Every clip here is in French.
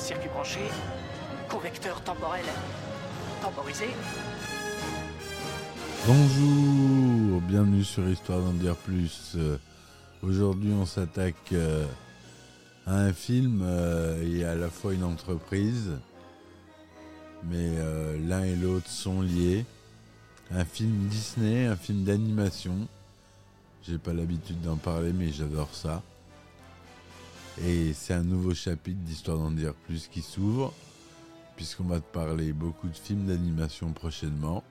Circuit branché, convecteur temporel temporisé. Bonjour, bienvenue sur Histoire d'en dire plus. Euh, Aujourd'hui, on s'attaque euh, à un film euh, et à la fois une entreprise, mais l'un et l'autre sont liés. Un film Disney, un film d'animation. J'ai pas l'habitude d'en parler, mais j'adore ça. Et c'est un nouveau chapitre d'Histoire d'en dire plus qui s'ouvre, puisqu'on va te parler beaucoup de films d'animation prochainement.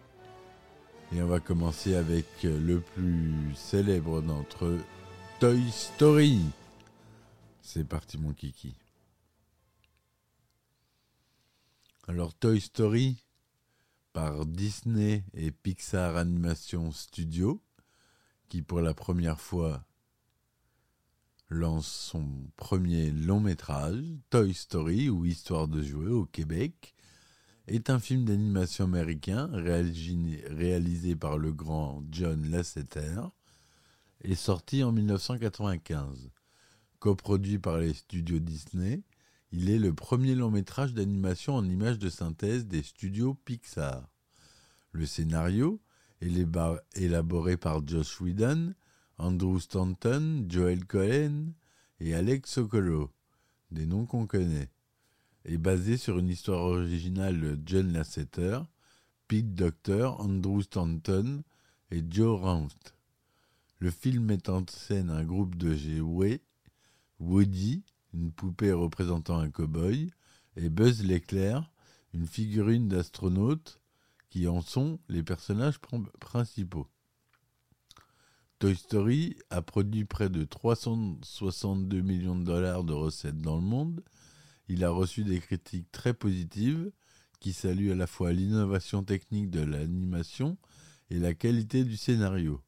Et on va commencer avec le plus célèbre d'entre eux, Toy Story. C'est parti mon kiki. Alors Toy Story par Disney et Pixar Animation Studio qui pour la première fois lance son premier long métrage, Toy Story ou Histoire de jouer au Québec, est un film d'animation américain réalisé, par le grand John Lasseter et sorti en 1995. Coproduit par les studios Disney, il est le premier long métrage d'animation en images de synthèse des studios Pixar. Le scénario, élaboré par Josh Whedon, Andrew Stanton, Joel Cohen et Alex Sokolow, des noms qu'on connaît, est basé sur une histoire originale de John Lasseter, Pete Docter, Andrew Stanton et Joe Ranft. Le film met en scène un groupe de jouets, Woody, une poupée représentant un cow-boy, et Buzz l'éclair, une figurine d'astronaute, qui en sont les personnages pr- principaux. Toy Story a produit près de 362 millions de dollars de recettes dans le monde. Il a reçu des critiques très positives qui saluent à la fois l'innovation technique de l'animation et la qualité du scénario.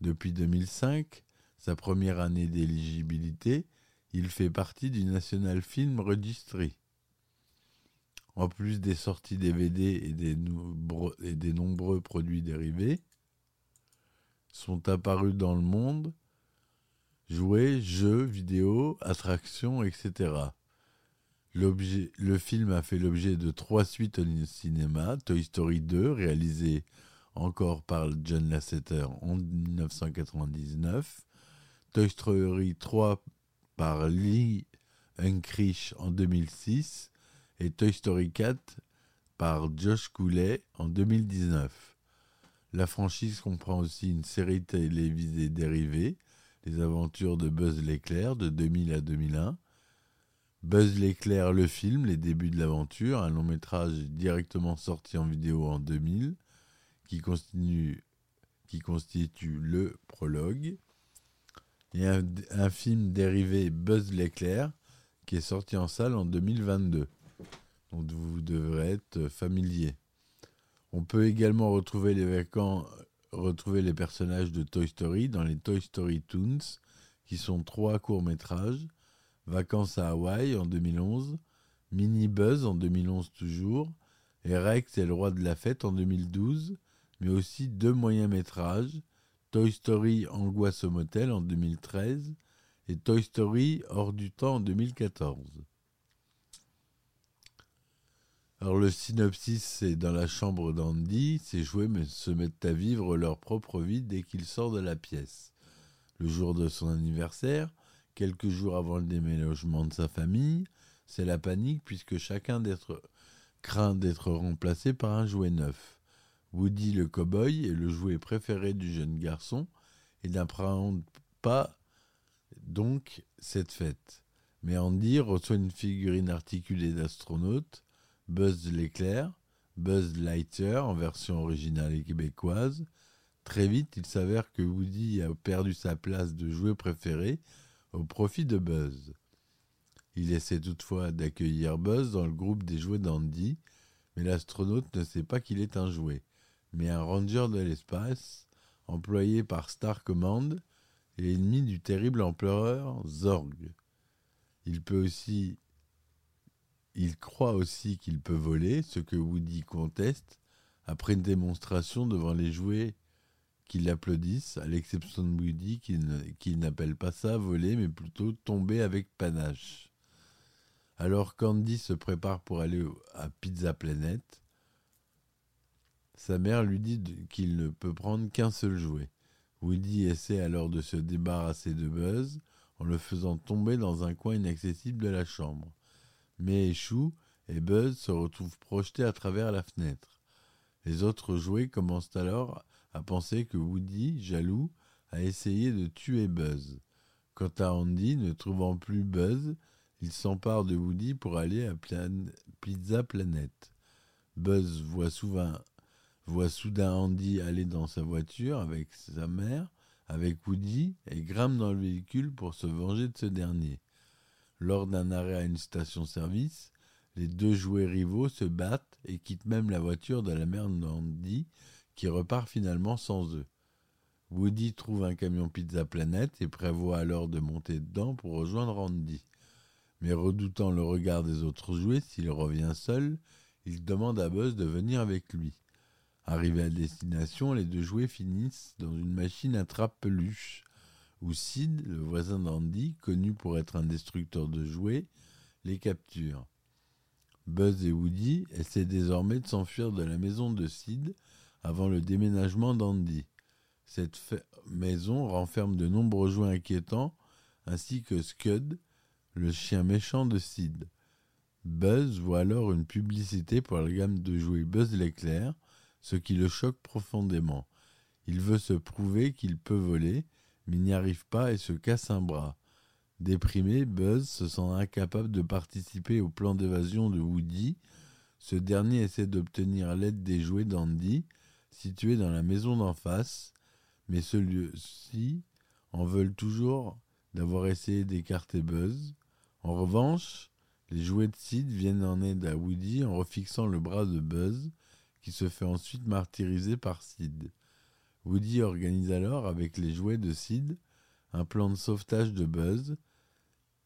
Depuis 2005, sa première année d'éligibilité, il fait partie du National Film Registry. En plus des sorties DVD et des, et des nombreux produits dérivés, sont apparus dans le monde jouets, jeux, vidéos, attractions, etc. Le film a fait l'objet de trois suites au cinéma. Toy Story 2, réalisé encore par John Lasseter en 1999. Toy Story 3 par Lee Unkrich en 2006. Et Toy Story 4 par Josh Cooley en 2019. La franchise comprend aussi une série télévisée dérivée, Les aventures de Buzz l'éclair de 2000 à 2001. Buzz l'éclair, le film, Les débuts de l'aventure, un long métrage directement sorti en vidéo en 2000, qui, constitue le prologue. Et un, un film dérivé Buzz l'éclair, qui est sorti en salle en 2022, dont vous devrez être familier. On peut également retrouver les, personnages de Toy Story dans les Toy Story Toons, qui sont trois courts-métrages. Vacances à Hawaï en 2011, Mini Buzz en 2011 toujours, et Rex et le roi de la fête en 2012, mais aussi deux moyens-métrages, Toy Story Angoisse au motel en 2013 et Toy Story Hors du temps en 2014. Alors le synopsis, c'est dans la chambre d'Andy, ces jouets se mettent à vivre leur propre vie dès qu'il sort de la pièce. Le jour de son anniversaire, quelques jours avant le déménagement de sa famille, c'est la panique puisque chacun craint d'être remplacé par un jouet neuf. Woody le cow-boy est le jouet préféré du jeune garçon et n'appréhende pas donc cette fête. Mais Andy reçoit une figurine articulée d'astronaute, Buzz l'éclair, Buzz Lightyear en version originale et québécoise, Très vite, il s'avère que Woody a perdu sa place de jouet préféré au profit de Buzz. Il essaie toutefois d'accueillir Buzz dans le groupe des jouets d'Andy, mais l'astronaute ne sait pas qu'il est un jouet, mais un ranger de l'espace, employé par Star Command et ennemi du terrible empereur Zorg. Il peut aussi il croit aussi qu'il peut voler, ce que Woody conteste après une démonstration devant les jouets qui l'applaudissent, à l'exception de Woody qui n'appelle pas ça voler, mais plutôt tomber avec panache. Alors Candy se prépare pour aller à Pizza Planet. Sa mère lui dit qu'il ne peut prendre qu'un seul jouet. Woody essaie alors de se débarrasser de Buzz en le faisant tomber dans un coin inaccessible de la chambre. Mais échoue et Buzz se retrouve projeté à travers la fenêtre. Les autres jouets commencent alors à penser que Woody, jaloux, a essayé de tuer Buzz. Quant à Andy, ne trouvant plus Buzz, il s'empare de Woody pour aller à Pizza Planet. Buzz voit, voit soudain Andy aller dans sa voiture avec sa mère, avec Woody, et grimpe dans le véhicule pour se venger de ce dernier. Lors d'un arrêt à une station-service, les deux jouets rivaux se battent et quittent même la voiture de la mère d'Andy, qui repart finalement sans eux. Woody trouve un camion Pizza Planet et prévoit alors de monter dedans pour rejoindre Andy. Mais redoutant le regard des autres jouets, s'il revient seul, il demande à Buzz de venir avec lui. Arrivés à destination, les deux jouets finissent dans une machine à trappe-peluche, où Sid, le voisin d'Andy, connu pour être un destructeur de jouets, les capture. Buzz et Woody essaient désormais de s'enfuir de la maison de Sid avant le déménagement d'Andy. Cette maison renferme de nombreux jouets inquiétants ainsi que Scud, le chien méchant de Sid. Buzz voit alors une publicité pour la gamme de jouets Buzz l'éclair, ce qui le choque profondément. Il veut se prouver qu'il peut voler, mais n'y arrive pas et se casse un bras. Déprimé, Buzz se sent incapable de participer au plan d'évasion de Woody. Ce dernier essaie d'obtenir l'aide des jouets d'Andy, situés dans la maison d'en face, mais ceux-ci en veulent toujours d'avoir essayé d'écarter Buzz. En revanche, les jouets de Sid viennent en aide à Woody en refixant le bras de Buzz, qui se fait ensuite martyriser par Sid. Woody organise alors avec les jouets de Sid un plan de sauvetage de Buzz,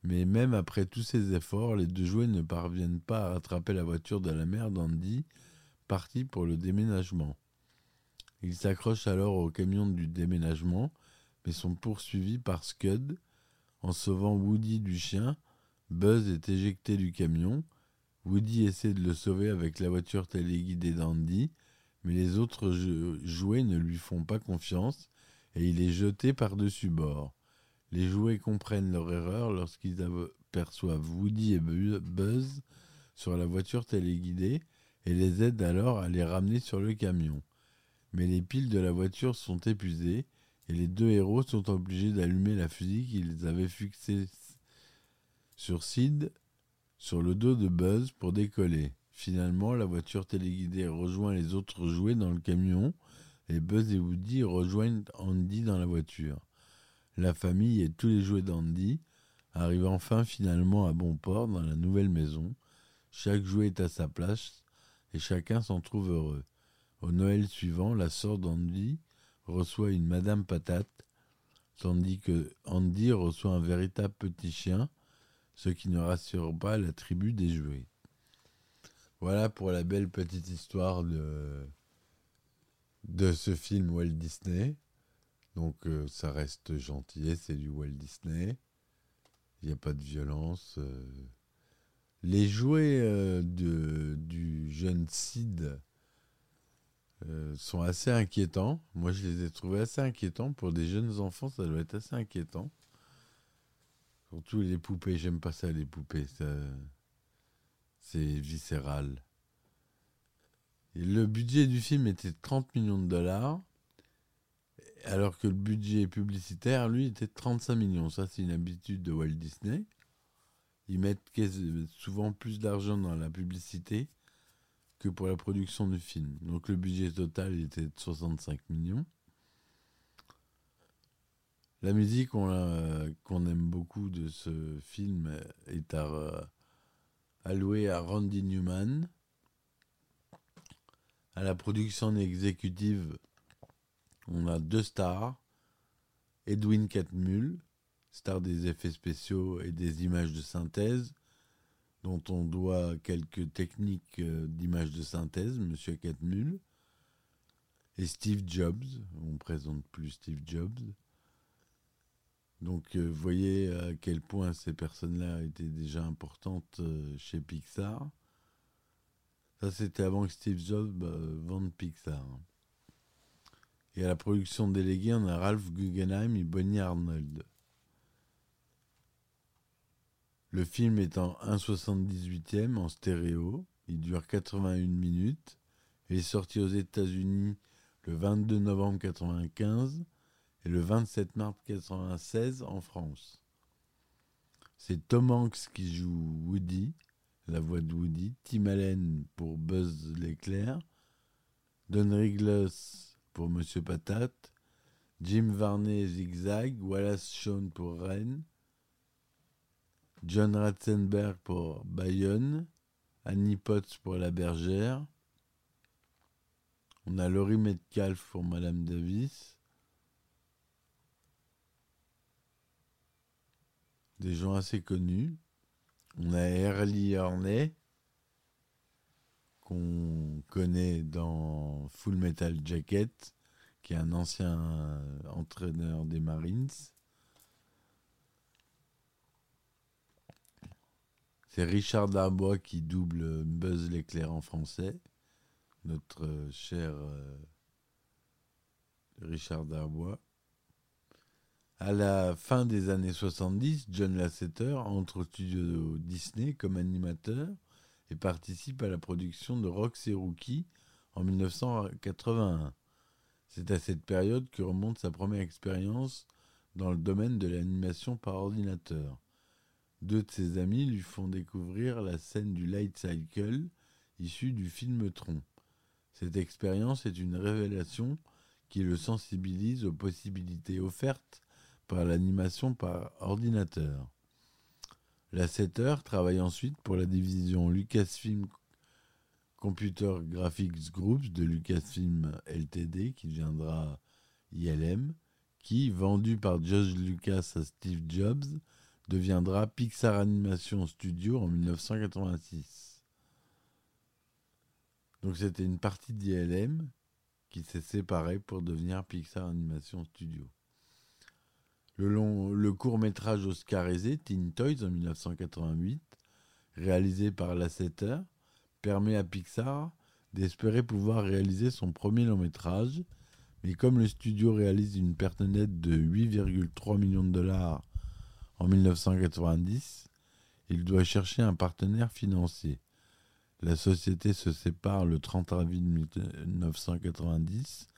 mais même après tous ces efforts, les deux jouets ne parviennent pas à rattraper la voiture de la mère d'Andy, partie pour le déménagement. Ils s'accrochent alors au camion du déménagement, mais sont poursuivis par Scud. En sauvant Woody du chien, Buzz est éjecté du camion. Woody essaie de le sauver avec la voiture téléguidée d'Andy, mais les autres jouets ne lui font pas confiance et il est jeté par-dessus bord. Les jouets comprennent leur erreur lorsqu'ils aperçoivent Woody et Buzz sur la voiture téléguidée et les aident alors à les ramener sur le camion. Mais les piles de la voiture sont épuisées et les deux héros sont obligés d'allumer la fusée qu'ils avaient fixée sur Sid sur le dos de Buzz pour décoller. Finalement, la voiture téléguidée rejoint les autres jouets dans le camion et Buzz et Woody rejoignent Andy dans la voiture. La famille et tous les jouets d'Andy arrivent enfin finalement à bon port dans la nouvelle maison. Chaque jouet est à sa place et chacun s'en trouve heureux. Au Noël suivant, la sœur d'Andy reçoit une Madame Patate, tandis que Andy reçoit un véritable petit chien, ce qui ne rassure pas la tribu des jouets. Voilà pour la belle petite histoire de, ce film Walt Disney. Donc euh, ça reste gentil, c'est du Walt Disney. Il n'y a pas de violence. Euh. Les jouets euh, du jeune Sid sont assez inquiétants. Moi, je les ai trouvés assez inquiétants. Pour des jeunes enfants, ça doit être assez inquiétant. Surtout les poupées, j'aime pas ça, les poupées. C'est viscéral. le budget du film était 30 millions de dollars alors que le budget publicitaire, lui, était de 35 millions. Ça, c'est une habitude de Walt Disney. Ils mettent souvent plus d'argent dans la publicité que pour la production du film. Donc le budget total était de 65 millions. La musique qu'on aime beaucoup de ce film est à- allouée à Randy Newman. À la production exécutive, on a deux stars. Edwin Catmull, star des effets spéciaux et des images de synthèse, dont on doit quelques techniques euh, d'images de synthèse, Monsieur Catmull. Et Steve Jobs, on présente plus Steve Jobs. Donc euh, vous voyez à quel point ces personnes-là étaient déjà importantes euh, chez Pixar. Ça c'était avant que Steve Jobs euh, vende Pixar. Et à la production déléguée, on a Ralph Guggenheim et Bonnie Arnold. Le film est en 1,78e en stéréo. Il dure 81 minutes. Il est sorti aux États-Unis le 22 novembre 1995 et le 27 mars 1996 en France. C'est Tom Hanks qui joue Woody, la voix de Woody, Tim Allen pour Buzz l'éclair, Don Rieglos pour Monsieur Patate, Jim Varney Zigzag, Wallace Shawn pour Ren, John Ratzenberg pour Bayonne, Annie Potts pour La Bergère, on a Laurie Metcalf pour Madame Davis, des gens assez connus. On a Early Horney, qu'on connaît dans Full Metal Jacket, qui est un ancien entraîneur des Marines. C'est Richard Darbois qui double Buzz l'éclair en français. Notre cher euh, Richard Darbois. À la fin des années 70, John Lasseter entre au studio Disney comme animateur et participe à la production de Rox et Rookie en 1981. C'est à cette période que remonte sa première expérience dans le domaine de l'animation par ordinateur. Deux de ses amis lui font découvrir la scène du Light Cycle issue du film Tron. Cette expérience est une révélation qui le sensibilise aux possibilités offertes par l'animation par ordinateur. Lasseter travaille ensuite pour la division Lucasfilm Computer Graphics Groups de Lucasfilm Ltd, qui deviendra ILM, qui, vendu par George Lucas à Steve Jobs, deviendra Pixar Animation Studio en 1986. Donc c'était une partie d'ILM qui s'est séparée pour devenir Pixar Animation Studio. Le, long, le court métrage oscarisé Teen Toys en 1988, réalisé par Lasseter, permet à Pixar d'espérer pouvoir réaliser son premier long métrage, mais comme le studio réalise une perte nette de 8,3 millions de dollars en 1990, il doit chercher un partenaire financier. La société se sépare le 30 avril 1990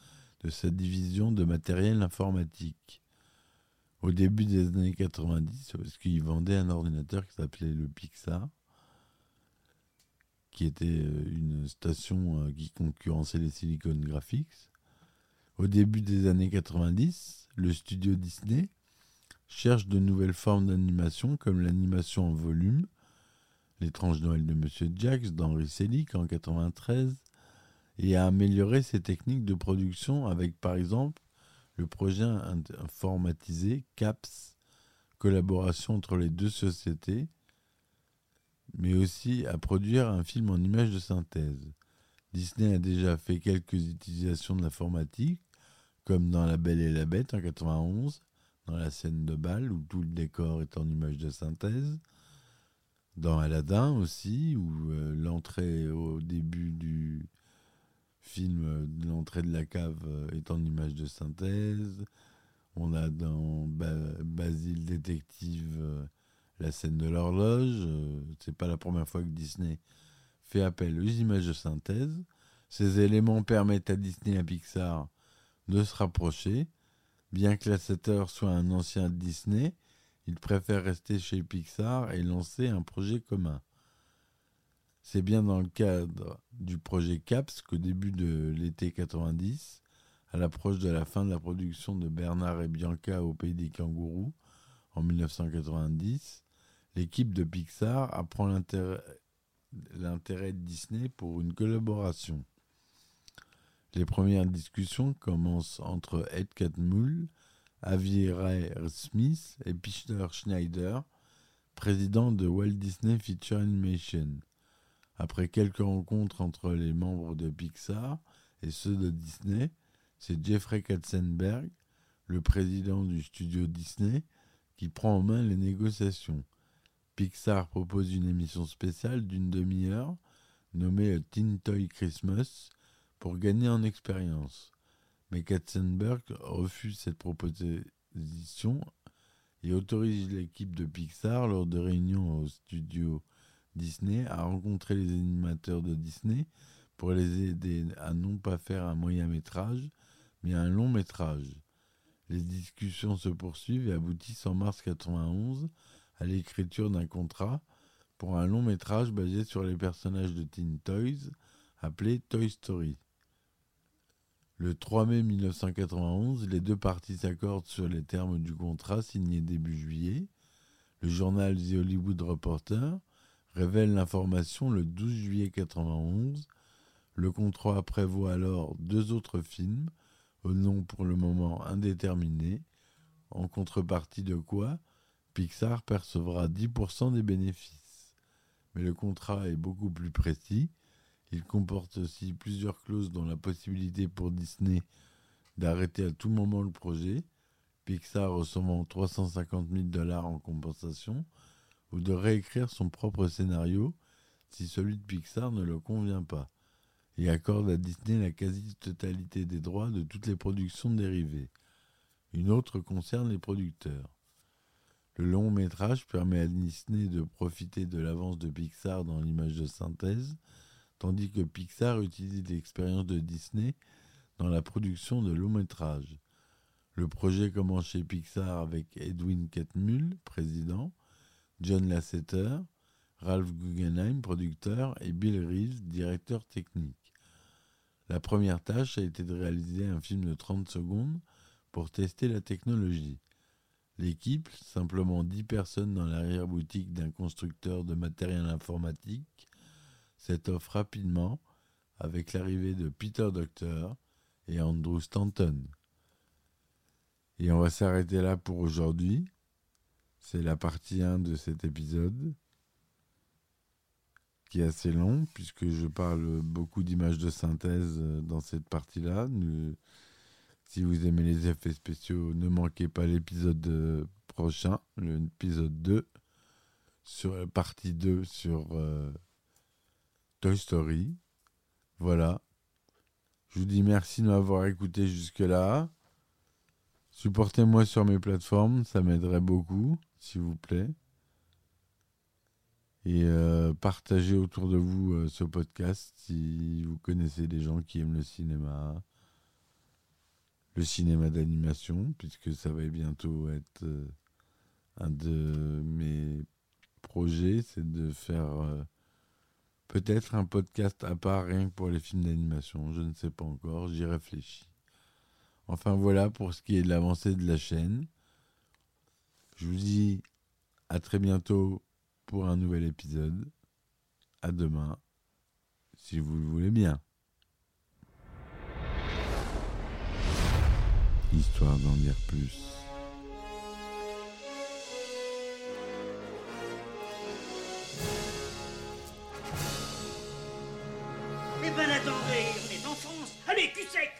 de sa division de matériel informatique. Au début des années 90, parce qu'il vendait un ordinateur qui s'appelait le Pixar, qui était une station qui concurrençait les Silicon Graphics. Au début des années 90, le studio Disney cherche de nouvelles formes d'animation comme l'animation en volume, L'étrange Noël de Monsieur Jax d'Henri Selick en 93 et a amélioré ses techniques de production avec par exemple le projet informatisé CAPS, collaboration entre les deux sociétés, mais aussi à produire un film en images de synthèse. Disney a déjà fait quelques utilisations de l'informatique, comme dans La Belle et la Bête en 91, dans la scène de bal où tout le décor est en images de synthèse, dans Aladdin aussi, où euh, l'entrée au début du film, euh, l'entrée de la cave euh, est en image de synthèse. On a dans ba Basile Détective euh, la scène de l'horloge. C'est pas la première fois que Disney fait appel aux images de synthèse. Ces éléments permettent à Disney et Pixar de se rapprocher. Bien que Lasseter soit un ancien de Disney, il préfère rester chez Pixar et lancer un projet commun. C'est bien dans le cadre du projet CAPS qu'au début de l'été 90 À l'approche de la fin de la production de Bernard et Bianca au Pays des Kangourous en 1990, l'équipe de Pixar apprend l'intérêt de Disney pour une collaboration. Les premières discussions commencent entre Ed Catmull, Avi Ray Smith et Peter Schneider, président de Walt Disney Feature Animation. Après quelques rencontres entre les membres de Pixar et ceux de Disney, c'est Jeffrey Katzenberg, le président du studio Disney, qui prend en main les négociations. Pixar propose une émission spéciale d'une demi-heure nommée Teen Toy Christmas pour gagner en expérience. Mais Katzenberg refuse cette proposition et autorise l'équipe de Pixar lors de réunions au studio Disney à rencontrer les animateurs de Disney pour les aider à non pas faire un moyen métrage, mais un long métrage. Les discussions se poursuivent et aboutissent en mars 1991 à l'écriture d'un contrat pour un long métrage basé sur les personnages de Teen Toys appelé Toy Story. Le 3 mai 1991, les deux parties s'accordent sur les termes du contrat signé début juillet. Le journal The Hollywood Reporter révèle l'information le 12 juillet 1991. Le contrat prévoit alors deux autres films, au nom pour le moment indéterminé, en contrepartie de quoi Pixar percevra 10% des bénéfices. Mais le contrat est beaucoup plus précis. Il comporte aussi plusieurs clauses dont la possibilité pour Disney d'arrêter à tout moment le projet, Pixar recevant 350 000 dollars en compensation, ou de réécrire son propre scénario si celui de Pixar ne le convient pas, et accorde à Disney la quasi-totalité des droits de toutes les productions dérivées. Une autre concerne les producteurs. Le long métrage permet à Disney de profiter de l'avance de Pixar dans l'image de synthèse, tandis que Pixar utilise l'expérience de Disney dans la production de long métrage. Le projet commence chez Pixar avec Edwin Catmull, président, John Lasseter, Ralph Guggenheim, producteur, et Bill Reeves, directeur technique. La première tâche a été de réaliser un film de 30 secondes pour tester la technologie. L'équipe, simplement 10 personnes dans l'arrière-boutique d'un constructeur de matériel informatique, s'étoffe rapidement avec l'arrivée de Peter Docter et Andrew Stanton. Et on va s'arrêter là pour aujourd'hui. C'est la partie 1 de cet épisode qui est assez long puisque je parle beaucoup d'images de synthèse dans cette partie-là. Si vous aimez les effets spéciaux, ne manquez pas l'épisode euh, prochain, l'épisode 2, sur la partie 2 sur euh, Toy Story. Voilà. Je vous dis merci de m'avoir écouté jusque-là. Supportez-moi sur mes plateformes, ça m'aiderait beaucoup, s'il vous plaît. Et euh, partagez autour de vous ce podcast si vous connaissez des gens qui aiment le cinéma le cinéma d'animation, puisque ça va bientôt être euh, un de mes projets, c'est de faire euh, peut-être un podcast à part rien que pour les films d'animation. Je ne sais pas encore, j'y réfléchis. Enfin voilà pour ce qui est de l'avancée de la chaîne. Je vous dis à très bientôt pour un nouvel épisode. À demain, si vous le voulez bien. histoire d'en dire plus. Eh ben attendez, on est en France. Allez, cul sec.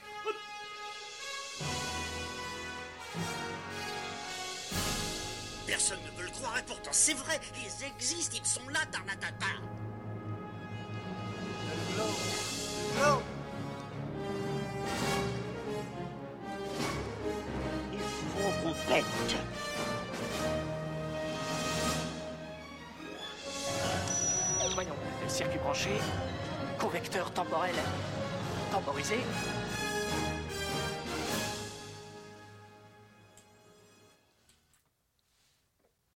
Personne ne veut le croire et pourtant c'est vrai, ils existent, ils sont là, Tarnatata. Il faut. Voyons, circuit branché, convecteur temporel temporisé,